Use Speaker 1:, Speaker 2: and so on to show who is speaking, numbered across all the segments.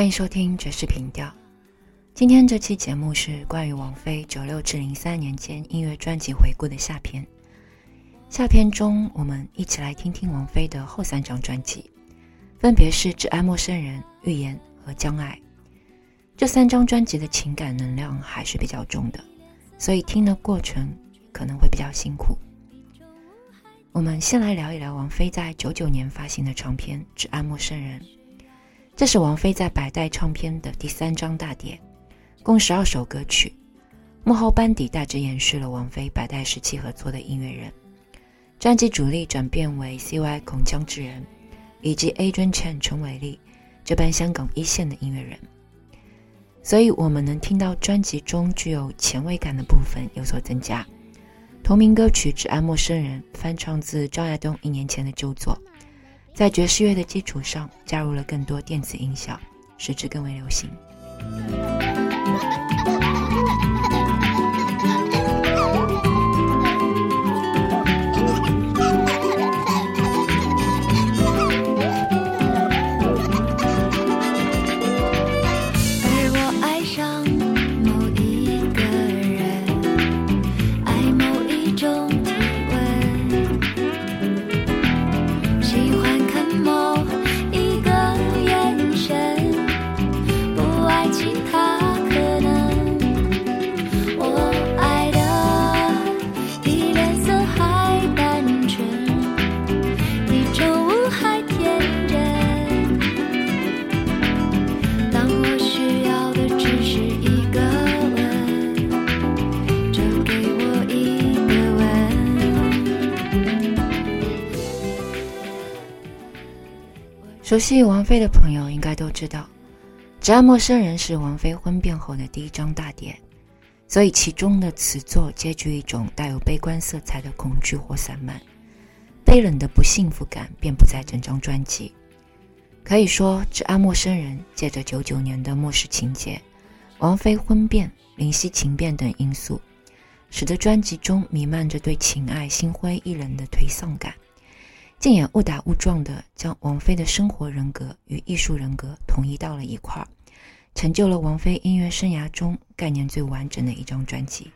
Speaker 1: 欢迎收听爵士频调。今天这期节目是关于王菲九六至零三年间音乐专辑回顾的下篇。下篇中，我们一起来听听王菲的后三张专辑，分别是《只爱陌生人》、《预言》和《将爱》。这三张专辑的情感能量还是比较重的，所以听的过程可能会比较辛苦。我们先来聊一聊王菲在九九年发行的唱片《只爱陌生人》。这是王菲在百代唱片的第三张大碟，共十二首歌曲。幕后班底大致延续了王菲百代时期合作的音乐人，专辑主力转变为 C.Y. 孔江之人以及 Adrian Chen 陈伟利这般香港一线的音乐人，所以我们能听到专辑中具有前卫感的部分有所增加。同名歌曲《只爱陌生人》翻唱自张亚东一年前的旧作。在爵士乐的基础上，加入了更多电子音效，使之更为流行。熟悉王菲的朋友应该都知道，《只爱陌生人》是王菲婚变后的第一张大碟，所以其中的词作皆具一种带有悲观色彩的恐惧或散漫，悲冷的不幸福感遍布在整张专辑。可以说，《只爱陌生人》借着九九年的末世情节、王菲婚变、灵犀情变等因素，使得专辑中弥漫着对情爱心灰意冷的颓丧感。竟也误打误撞地将王菲的生活人格与艺术人格统一到了一块儿，成就了王菲音乐生涯中概念最完整的一张专辑。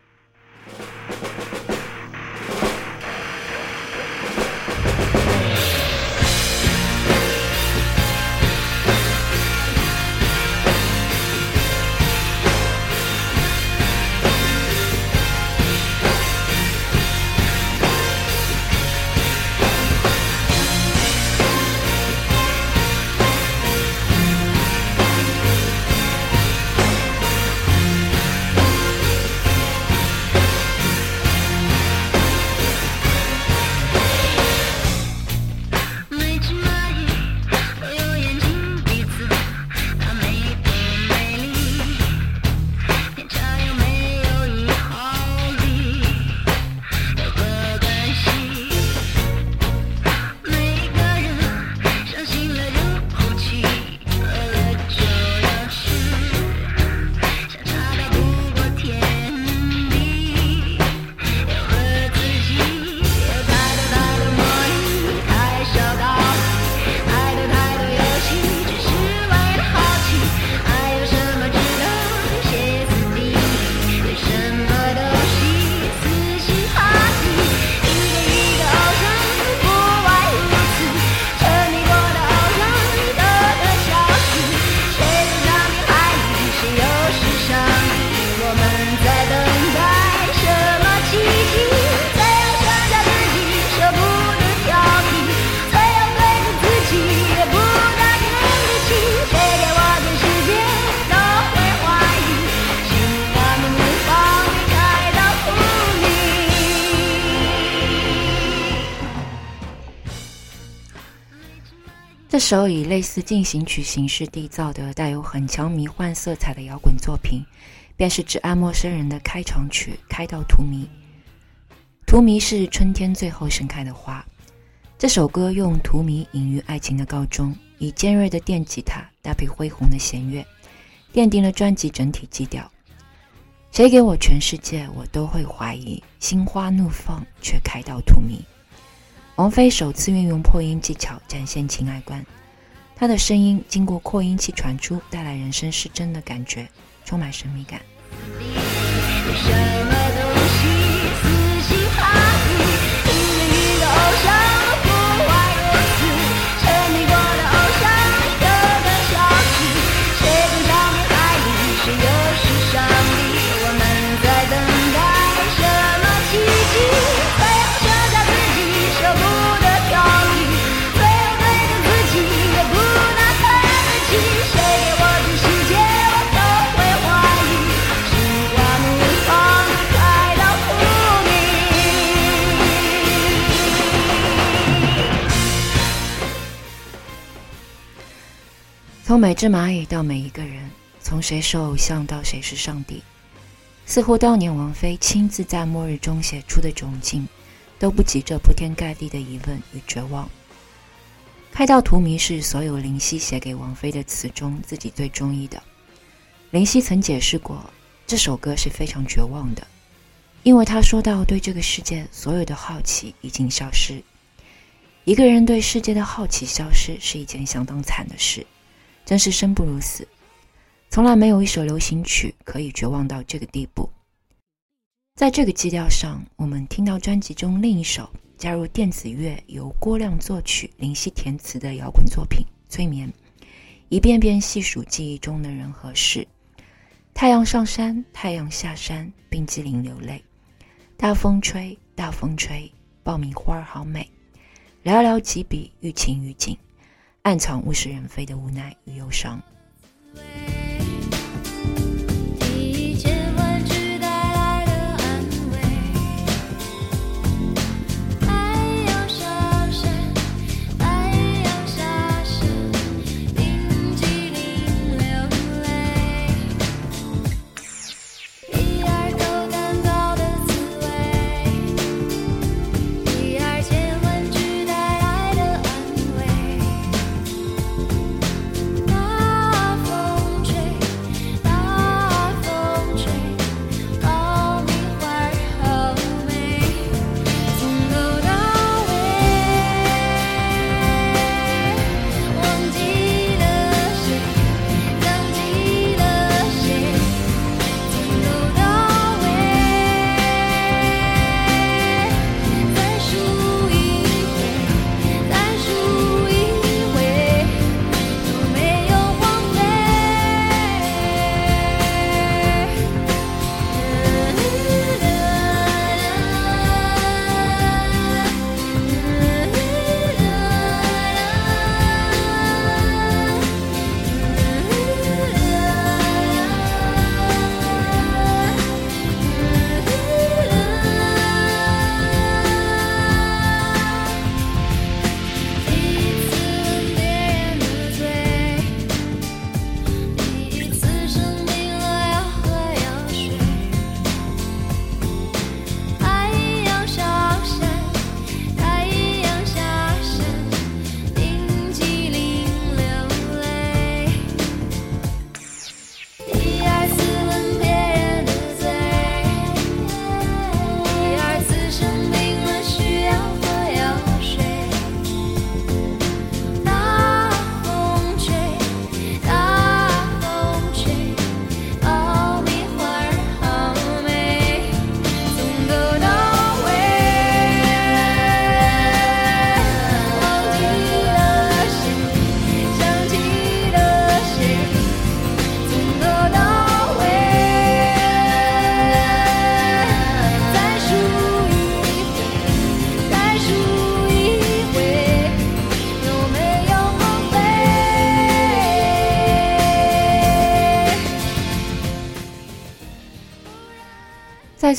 Speaker 1: 这首以类似进行曲形式缔造的、带有很强迷幻色彩的摇滚作品，便是《只爱陌生人》的开场曲《开到荼蘼》。荼蘼是春天最后盛开的花。这首歌用荼蘼隐喻爱情的告终，以尖锐的电吉他搭配恢宏的弦乐，奠定了专辑整体基调。谁给我全世界，我都会怀疑。心花怒放，却开到荼蘼。王菲首次运用破音技巧展现情爱观，
Speaker 2: 她的声音经过扩音器传出，带来人声失真的感觉，充满神秘感。从每只蚂蚁到每一个人，从谁是偶像到谁是上帝，似乎当年王菲亲自在末日中写出的窘境，都不及这铺天盖地的疑问与绝望。开到荼蘼是所有林夕写给王菲的词中自己最中意的。林夕曾解释过，这首歌是非常绝望的，因为他说到对这个世界所有的好奇已经消失。一个人对世界的好奇消失是一件相当惨的事。真是生不如死，从来没有一首流行曲可以绝望到这个地步。在这个基调上，我们听到专辑中另一首加入电子乐、由郭亮作曲、林夕填词的摇滚作品《催眠》，一遍遍细数记忆中的人和事：太阳上山，太阳下山，冰激凌流泪；大风吹，大风吹，爆米花好美；寥寥几笔，欲情欲景。暗藏物是人非的无奈与忧伤。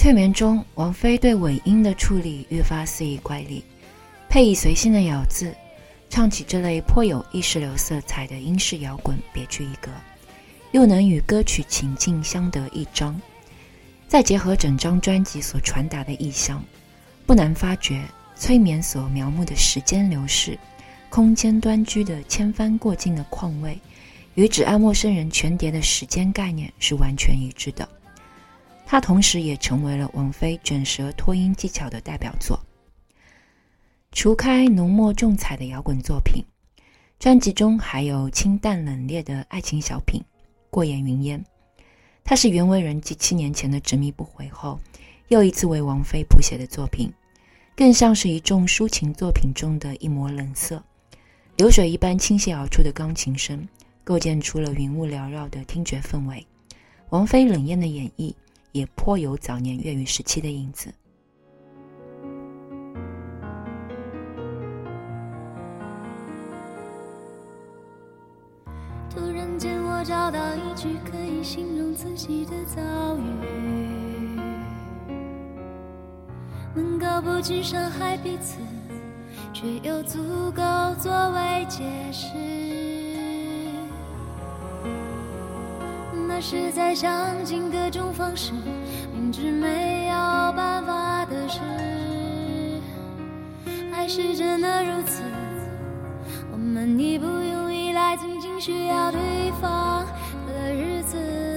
Speaker 2: 催眠中，王菲对尾音的处理越发肆意怪力，配以随性的咬字，唱起这类颇有意识流色彩的英式摇滚，别具一格，又能与歌曲情境相得益彰。再结合整张专辑所传达的意象，不难发觉，催眠所描摹的时间流逝、空间端居的千帆过境的况味，与《只爱陌生人》全碟的时间概念是完全一致的。它同时也成为了王菲卷舌拖音技巧的代表作。除开浓墨重彩的摇滚作品，
Speaker 1: 专辑中还有清淡冷冽的爱情小品《过眼云烟》，它是袁惟仁继七年前的执迷不悔后，又一次为王菲谱写的作品，更像是一众抒情作品中的一抹冷色。流水一般倾泻而出的钢琴声，构建出了云雾缭绕的听觉氛围。王菲冷艳的演绎，也颇有早年粤语时期的影子。
Speaker 2: 突然间，我找到一句可以形容自己的遭遇，能够不去伤害彼此。却又足够作为解释，那是在想尽各种方式，明知没有办法的事，爱是真的如此，我们已不用依赖，仅仅需要对方的日子。
Speaker 1: 《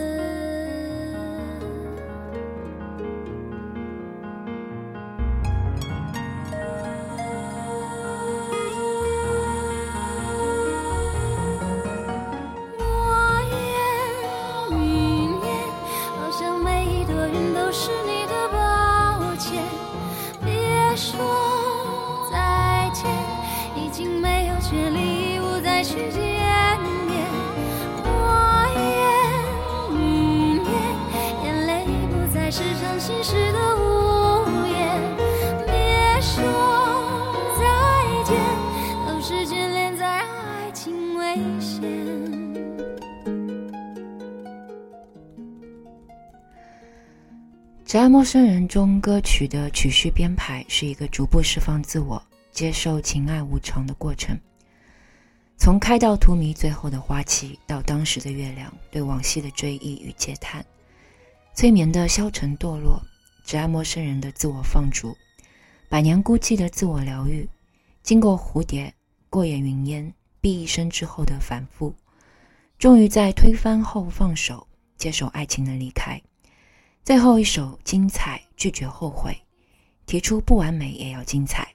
Speaker 1: 只爱陌生人》中歌曲的曲序编排是一个逐步释放自我、接受情爱无常的过程。从开到荼蘼，最后的花期，到当时的月亮，对往昔的追忆与嗟叹，催眠的消沉堕落，《只爱陌生人》的自我放逐，百年孤寂的自我疗愈，经过蝴蝶、过眼云烟、毕一生之后的反复，终于在推翻后放手，接受爱情的离开。最后一首精彩，拒绝后悔，提出不完美也要精彩。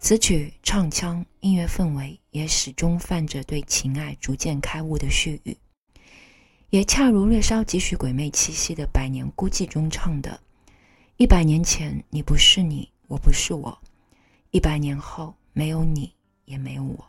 Speaker 1: 词曲、唱腔、音乐氛围也始终泛着对情爱逐渐开悟的絮语，也恰如略稍几许鬼魅气息的《百年孤寂》中唱的：“一百年前你不是你，我不是我；一百年后没有你，也没有我。”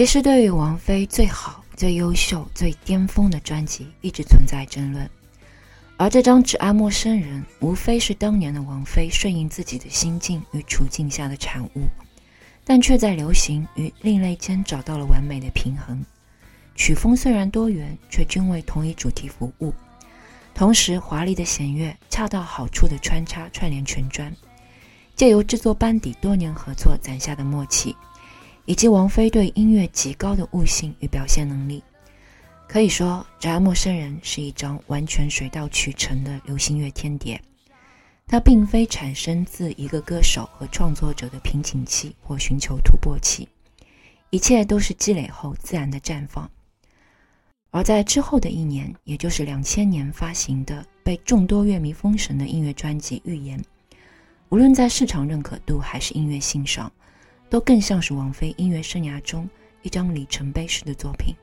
Speaker 1: 其实，对于王菲最好、最优秀、最巅峰的专辑，一直存在争论。而这张《只爱陌生人》，无非是当年的王菲顺应自己的心境与处境下的产物，但却在流行与另类间找到了完美的平衡。曲风虽然多元，却均为同一主题服务。同时，华丽的弦乐恰到好处的穿插串联全专，借由制作班底多年合作攒下的默契。以及王菲对音乐极高的悟性与表现能力，可以说，《宅陌生人》是一张完全水到渠成的流行乐天碟。它并非产生自一个歌手和创作者的瓶颈期或寻求突破期，一切都是积累后自然的绽放。而在之后的一年，也就是两千年发行的被众多乐迷封神的音乐专辑《预言》，无论在市场认可度还是音乐性上，都更像是王菲音乐生涯中一张里程碑式的作品。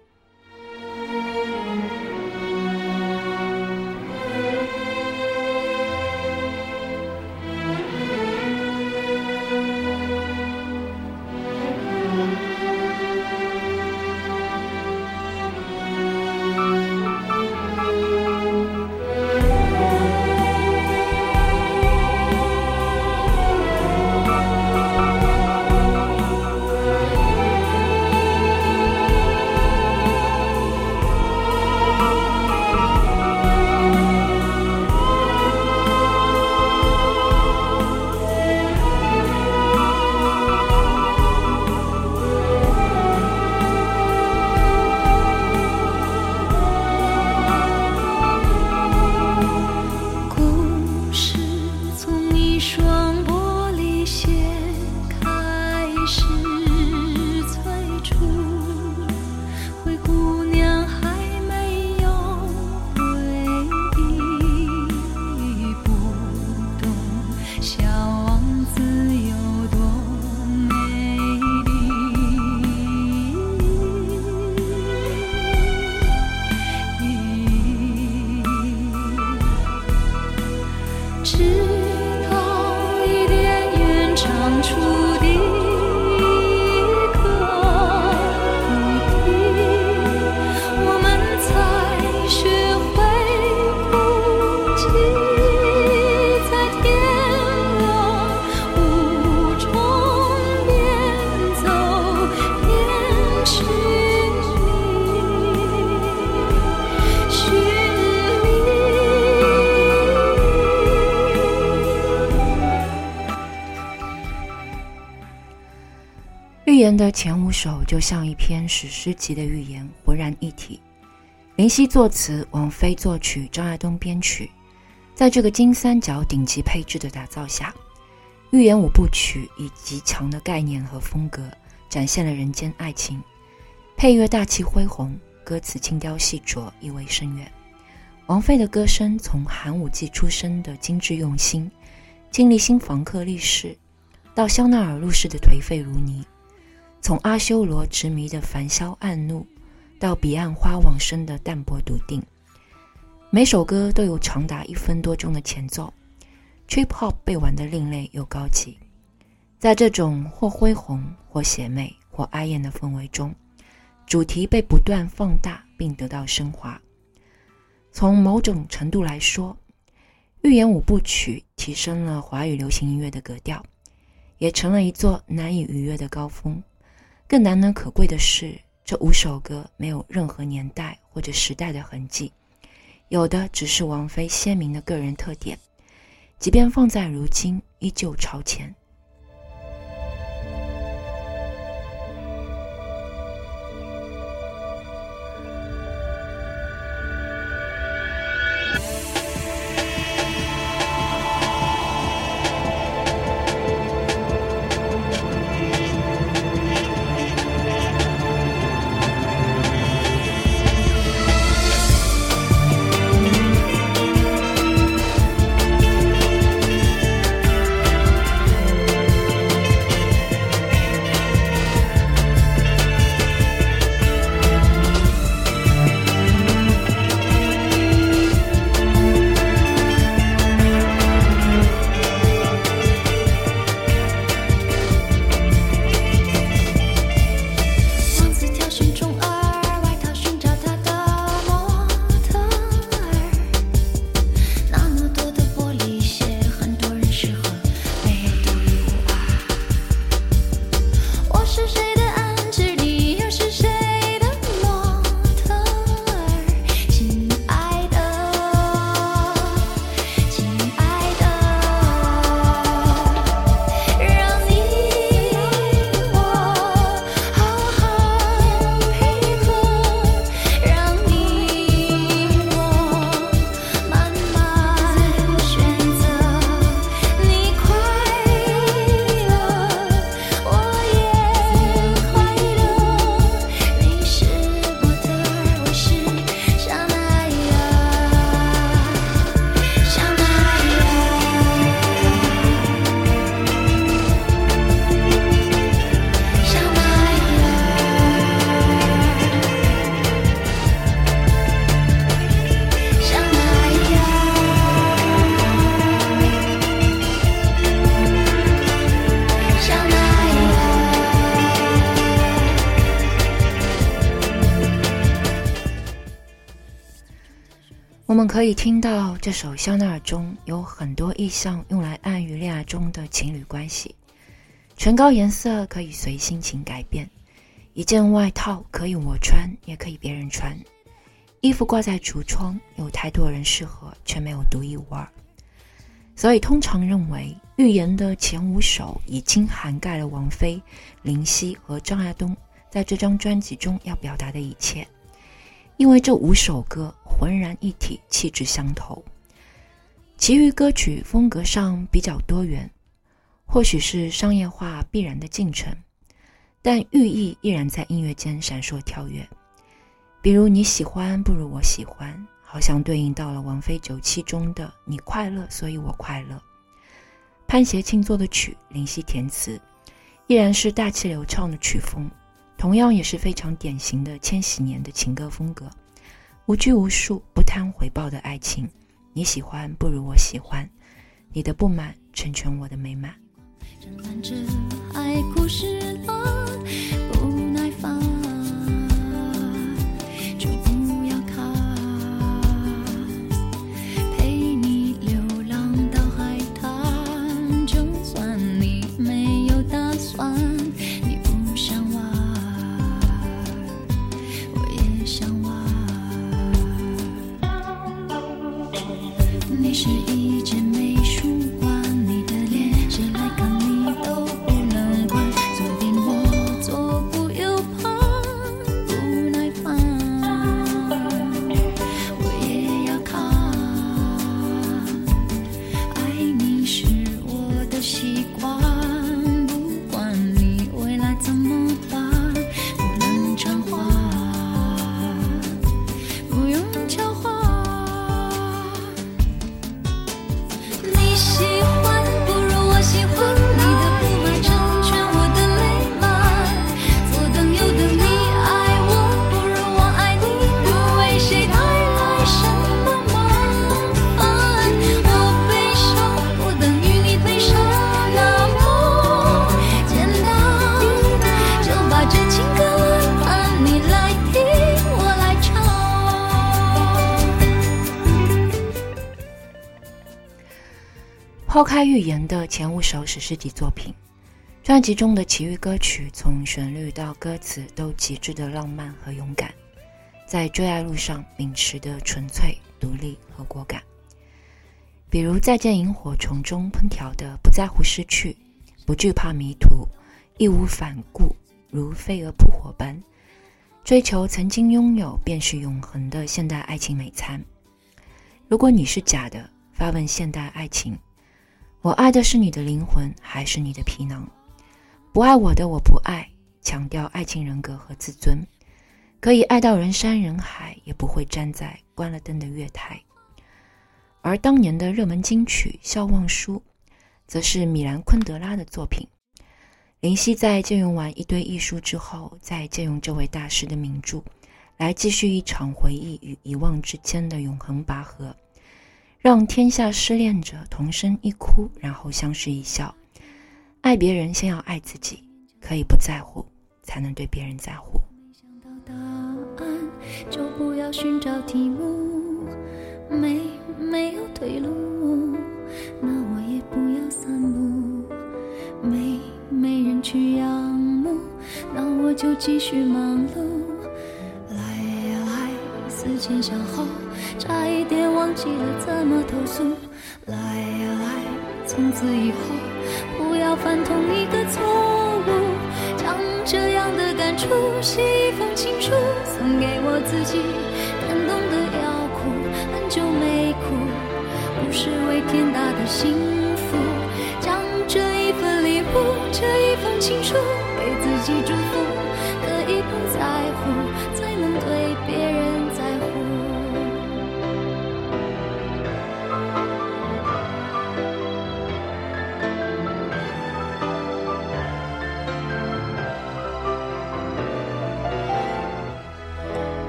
Speaker 1: 是前五首就像一篇史诗级的寓言，浑然一体。林夕作词，王菲作曲，张亚东编曲。在这个金三角顶级配置的打造下，寓言五部曲以极强的概念和风格展现了人间爱情。配乐大气恢宏，歌词轻雕细琢，意味深远。王菲的歌声从寒武纪出身的精致用心，经历新房客历史，到香奈儿入世的颓废如泥。从阿修罗执迷的凡嚣暗怒，到彼岸花往生的淡泊笃定，每首歌都有长达一分多钟的前奏。Trip Hop 被玩的另类又高级，在这种或恢宏、或邪魅、或哀艳的氛围中，主题被不断放大并得到升华。从某种程度来说，《寓言五部曲》提升了华语流行音乐的格调，也成了一座难以逾越的高峰。更难能可贵的是，这五首歌没有任何年代或者时代的痕迹，有的只是王菲鲜明的个人特点，即便放在如今，依旧超前。是谁？我们可以听到这首《香奈儿》中有很多意象，用来暗喻恋爱中的情侣关系。唇膏颜色可以随心情改变，一件外套可以我穿，也可以别人穿。衣服挂在橱窗，有太多人适合，却没有独一无二。所以，通常认为《预言》的前五首已经涵盖了王菲、林夕和张亚东在这张专辑中要表达的一切，因为这五首歌浑然一体，气质相投。其余歌曲风格上比较多元，或许是商业化必然的进程，但寓意依然在音乐间闪烁跳跃。比如你喜欢不如我喜欢，好像对应到了王菲九七中的“你快乐，所以我快乐”。潘协庆作的曲，林夕填词，依然是大气流畅的曲风，同样也是非常典型的千禧年的情歌风格，无拘无束、不贪回报的爱情。你喜欢不如我喜欢，你的不满成全我的美满。
Speaker 2: 爱故事
Speaker 1: 抛预言的前五首史诗级作品，专辑中的其余歌曲从旋律到歌词都极致的浪漫和勇敢，在追爱路上秉持的纯粹、独立和果敢。比如《再见萤火虫》中烹调的不在乎失去，不惧怕迷途，义无反顾，如飞蛾扑火般追求曾经拥有便是永恒的现代爱情美餐。如果你是假的，发问现代爱情。我爱的是你的灵魂，还是你的皮囊？不爱我的，我不爱。强调爱情人格和自尊，可以爱到人山人海，也不会站在关了灯的月台。而当年的热门金曲《笑忘书》，则是米兰昆德拉的作品。林夕在借用完一堆艺术之后，再借用这位大师的名著，来继续一场回忆与遗忘之间的永恒拔河。让天下失恋者同声一哭，然后相视一笑。爱别人，先要爱自己。可以不在乎，才能对别人在乎。
Speaker 2: 没想到答案，就不要寻找题目。没没有退路，那我也不要散步。没没人去仰慕，那我就继续忙碌。思前想后。差一点忘记了怎么投诉，来呀来，从此以后不要犯同一个错误。将这样的感触写一封情书，送给我自己，感动的要哭，很久没哭，不是为天大的幸福。将这一份礼物，这一封情书，给自己祝福，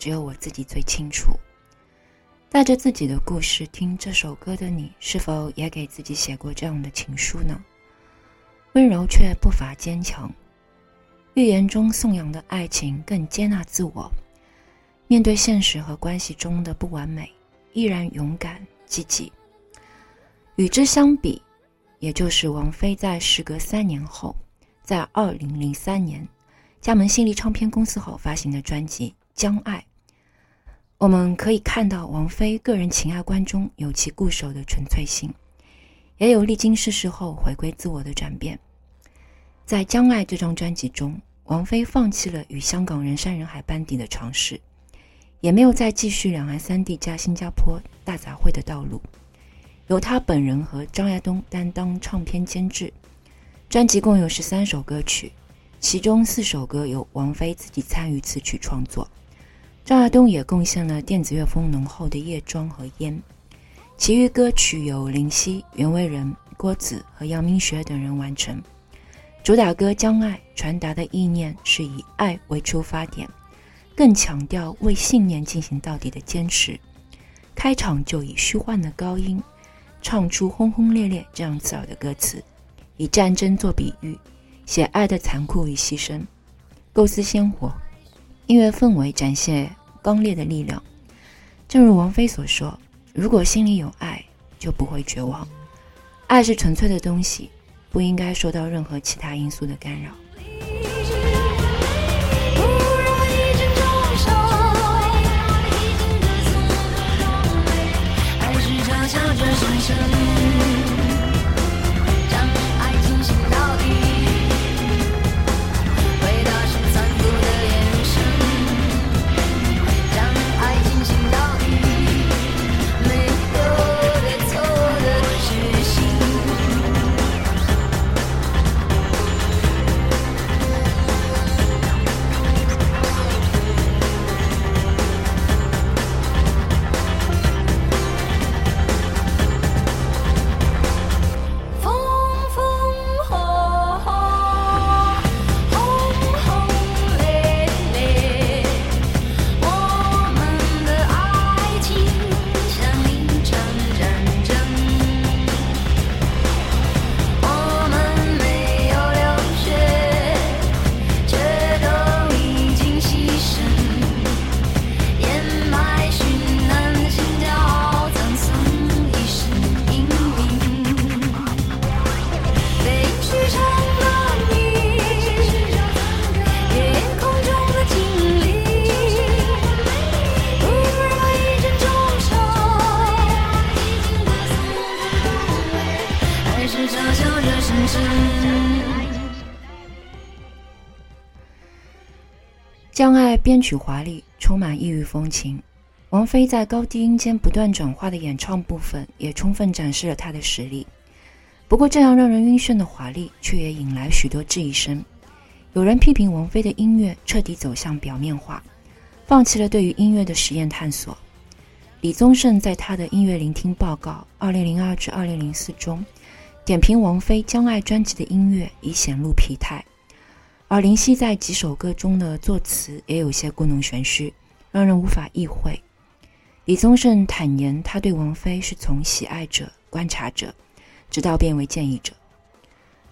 Speaker 1: 只有我自己最清楚。带着自己的故事听这首歌的你，是否也给自己写过这样的情书呢？温柔却不乏坚强，寓言中颂扬的爱情更接纳自我，面对现实和关系中的不完美，依然勇敢积极。与之相比，也就是王菲在时隔三年后，在二零零三年加盟新力唱片公司后发行的专辑《将爱》。我们可以看到王菲个人情爱观中有其固守的纯粹性，也有历经世事后回归自我的转变。在《将爱》这张专辑中，王菲放弃了与香港人山人海班底的尝试，也没有再继续两岸三地加新加坡大杂烩的道路，由她本人和张亚东担当唱片监制。专辑共有十三首歌曲，其中四首歌由王菲自己参与词曲创作。张亚东也贡献了电子乐风浓厚的《夜妆》和《烟》，其余歌曲由林夕、袁惟仁、郭子和杨明学等人完成。主打歌《将爱》传达的意念是以爱为出发点，更强调为信念进行到底的坚持。开场就以虚幻的高音唱出轰轰烈烈这样刺耳的歌词，以战争做比喻，写爱的残酷与牺牲，构思鲜活，音乐氛围展现。刚烈的力量，正如王菲所说：“如果心里有爱，就不会绝望。爱是纯粹的东西，不应该受到任何其他因素的干扰。”将爱编曲华丽，充满异域风情。王菲在高低音间不断转化的演唱部分，也充分展示了她的实力。不过，这样让人晕眩的华丽，却也引来许多质疑声。有人批评王菲的音乐彻底走向表面化，放弃了对于音乐的实验探索。李宗盛在他的音乐聆听报告（二零零二至二零零四）中，点评王菲《将爱》专辑的音乐已显露疲态。而林夕在几首歌中的作词也有些故弄玄虚，让人无法意会。李宗盛坦言，他对王菲是从喜爱者、观察者，直到变为建议者。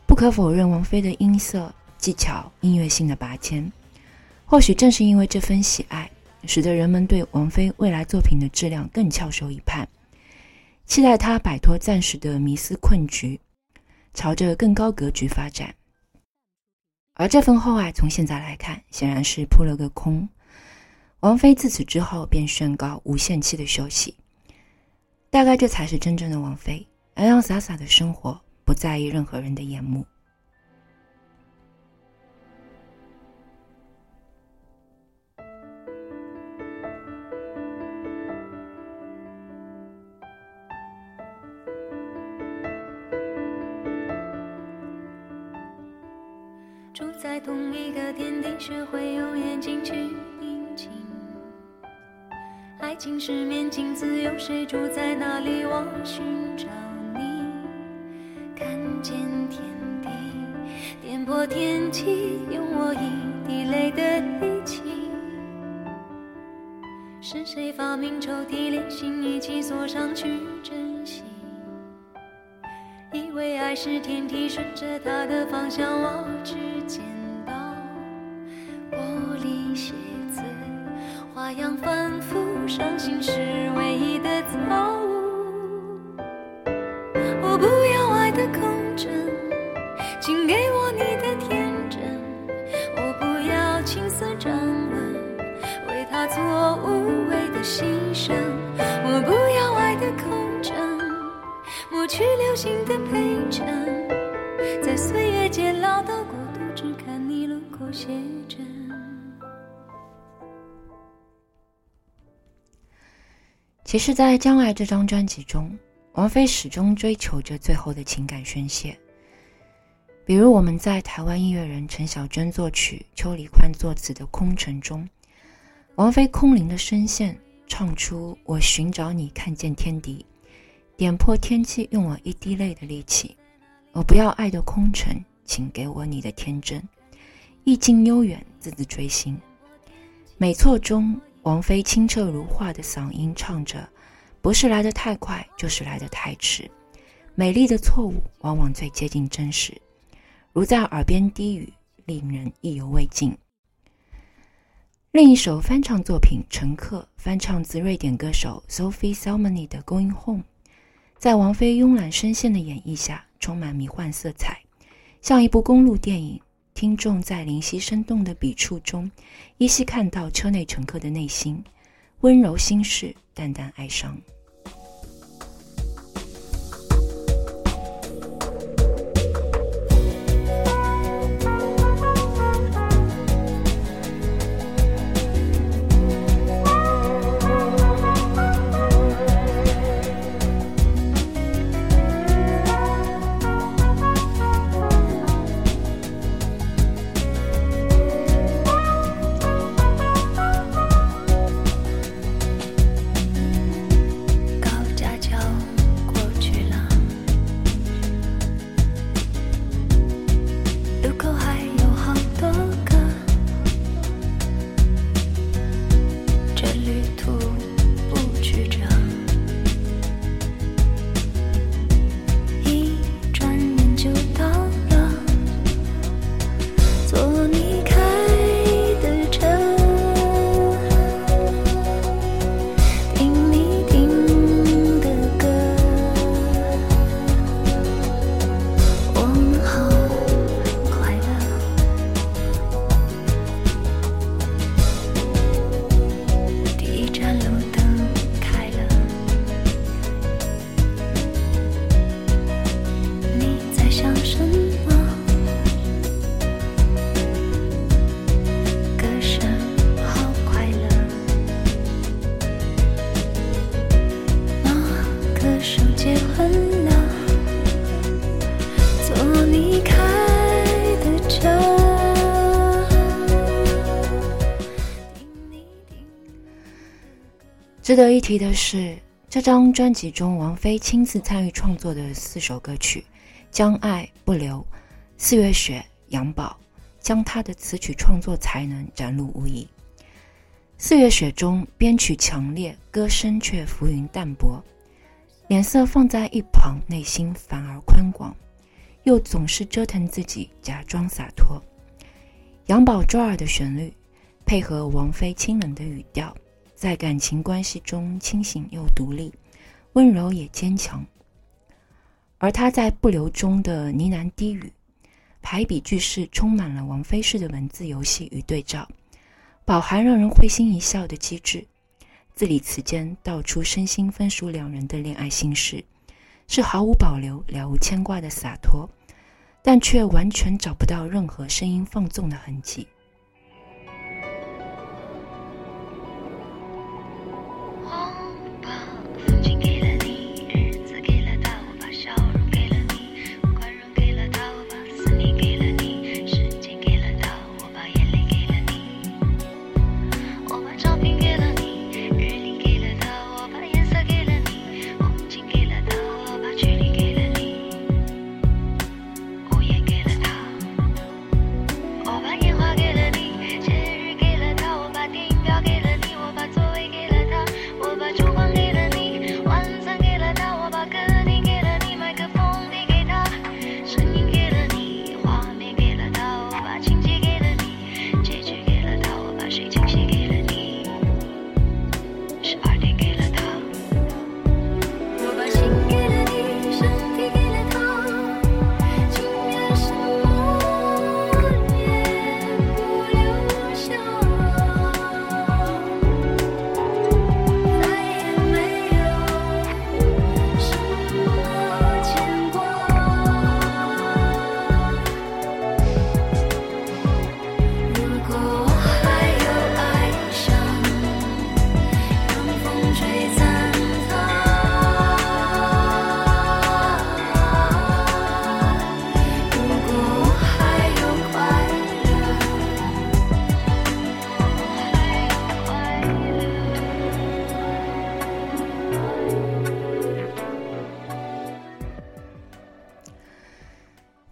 Speaker 1: 不可否认，王菲的音色、技巧、音乐性的拔尖，或许正是因为这份喜爱，使得人们对王菲未来作品的质量更翘首以盼，期待她摆脱暂时的迷思困局，朝着更高格局发展。而这份厚爱，从现在来看，显然是扑了个空。王菲自此之后便宣告无限期的休息。大概这才是真正的王菲，洋洋洒洒的生活，不在意任何人的眼目。
Speaker 2: 住在同一个天地，学会用眼睛去宁静。爱情是面镜子，有谁住在那里？我寻找你，看见天地，颠簸天气，用我一滴泪的力气。是谁发明抽屉，连心一起锁上去珍惜？以为爱是天梯，顺着它的方向，我只样反复，伤心是为
Speaker 1: 其实，在《将来》这张专辑中，王菲始终追求着最后的情感宣泄。比如，我们在台湾音乐人陈小娟作曲、邱礼宽作词的《空城》中，王菲空灵的声线唱出“我寻找你，看见天敌”。点破天际，用我一滴泪的力气。我不要爱的空城，请给我你的天真。意境悠远，字字锥心。美错中，王菲清澈如画的嗓音唱着：“不是来得太快，就是来得太迟。美丽的错误，往往最接近真实，如在耳边低语，令人意犹未尽。”另一首翻唱作品《乘客》，翻唱自瑞典歌手 Sophie Salmoni 的《Going Home》。在王菲慵懒声线的演绎下，充满迷幻色彩，像一部公路电影。听众在灵犀生动的笔触中，依稀看到车内乘客的内心，温柔心事，淡淡哀伤。值得一提的是，这张专辑中王菲亲自参与创作的四首歌曲，《将爱不留》《四月雪》《杨宝》，将她的词曲创作才能展露无遗。《四月雪》中编曲强烈，歌声却浮云淡薄，脸色放在一旁，内心反而宽广，又总是折腾自己，假装洒脱。杨宝抓耳的旋律，配合王菲清冷的语调。在感情关系中清醒又独立，温柔也坚强。而他在不留中的呢喃低语，排比句式充满了王菲式的文字游戏与对照，
Speaker 2: 饱含让人会心一笑的机智，字里词间道出身心分属两人的恋爱心事，是毫无保留、了无牵挂的洒脱，但却完全找不到任何声音放纵的痕迹。《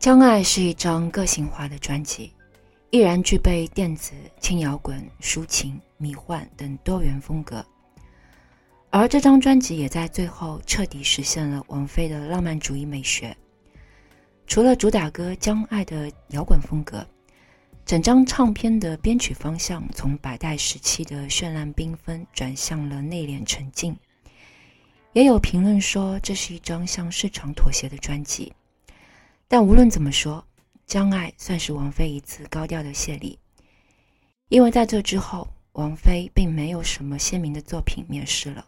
Speaker 2: 相爱》是一张个性化的专辑，依然具备电子、轻摇滚、抒情、迷幻等多元风格。而这张专辑也在最后彻底实现了王菲的浪漫主义美学。除了主打歌《将爱》的摇滚风格，整张唱片的编曲方向从百代时期的绚烂缤纷转向了内敛沉静。也有评论说，这是一张向市场妥协的专辑。但无论怎么说，《将爱》算是王菲一次高调的谢礼，因为在这之后，王菲并没有什么鲜明的作品面世了。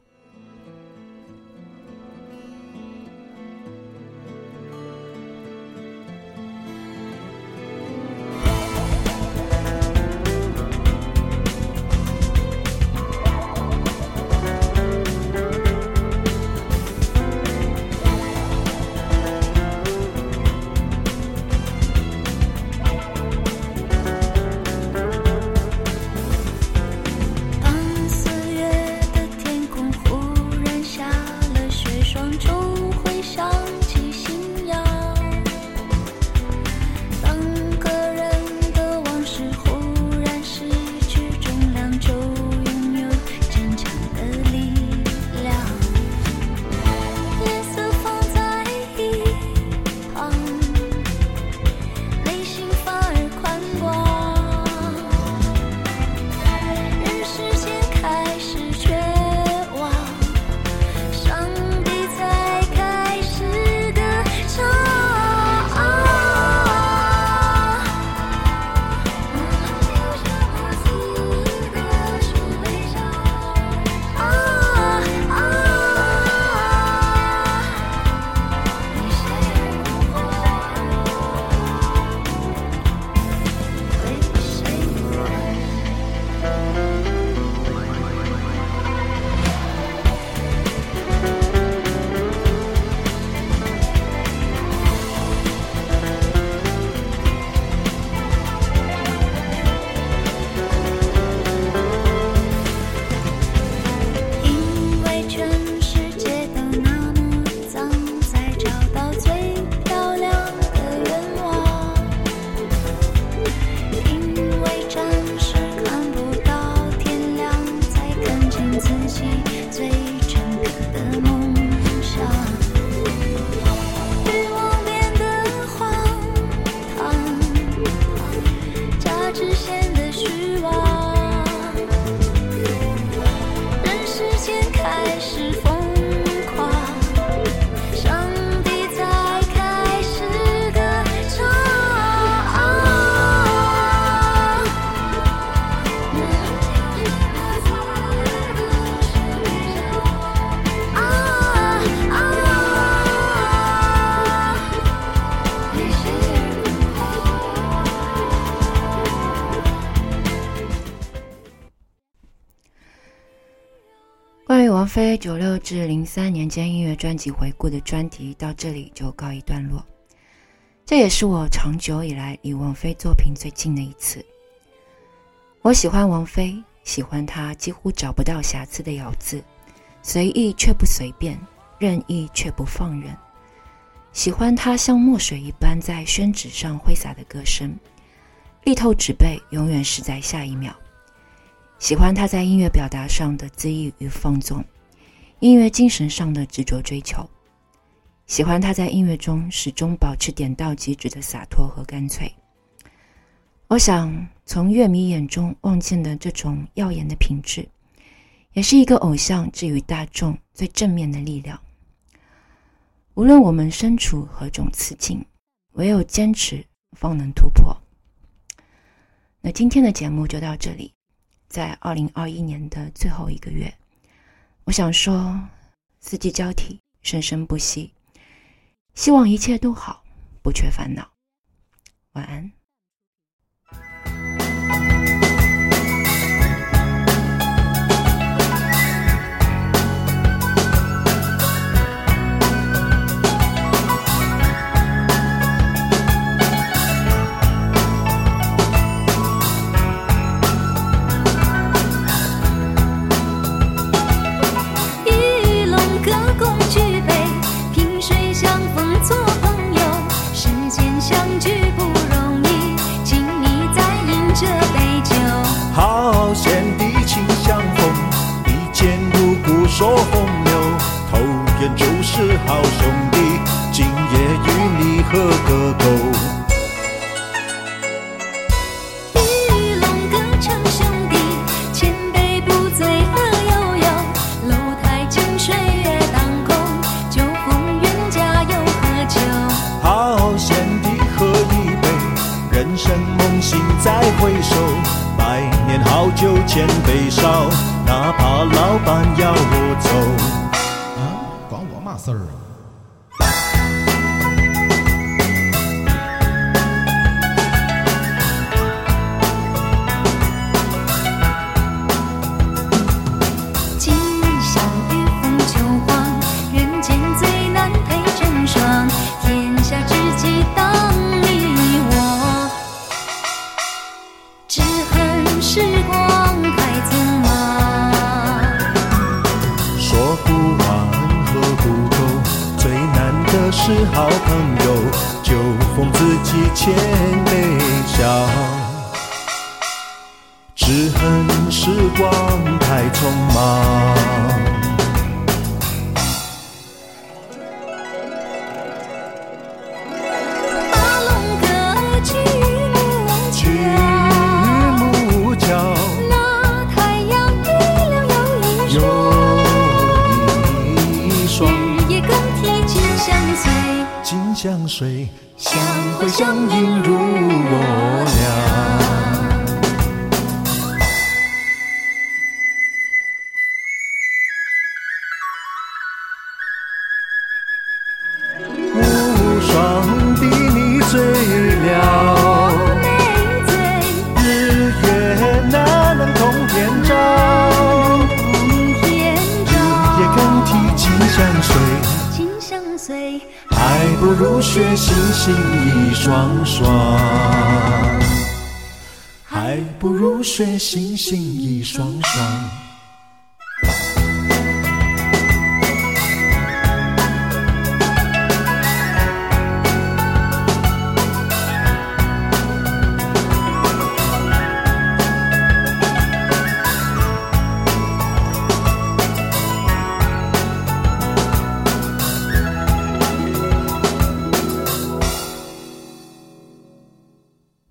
Speaker 1: 九六至零三年间音乐专辑回顾的专题到这里就告一段落。这也是我长久以来离王菲作品最近的一次。我喜欢王菲，喜欢她几乎找不到瑕疵的咬字，随意却不随便，任意却不放任。喜欢她像墨水一般在宣纸上挥洒的歌声，力透纸背，永远是在下一秒。喜欢她在音乐表达上的恣意与放纵，音乐精神上的执着追求。喜欢他在音乐中始终保持点到即止的洒脱和干脆。我想从乐迷眼中望见的这种耀眼的品质，也是一个偶像至于大众最正面的力量。无论我们身处何种此境，唯有坚持，方能突破。那今天的节目就到这里，在二零二一年的最后一个月，我想说，四季交替，生生不息。希望一切都好，不缺烦恼。晚安。
Speaker 3: 说风流，投缘就是好兄弟，今夜与你喝个光太匆忙。相随，
Speaker 2: 相会相映如我俩。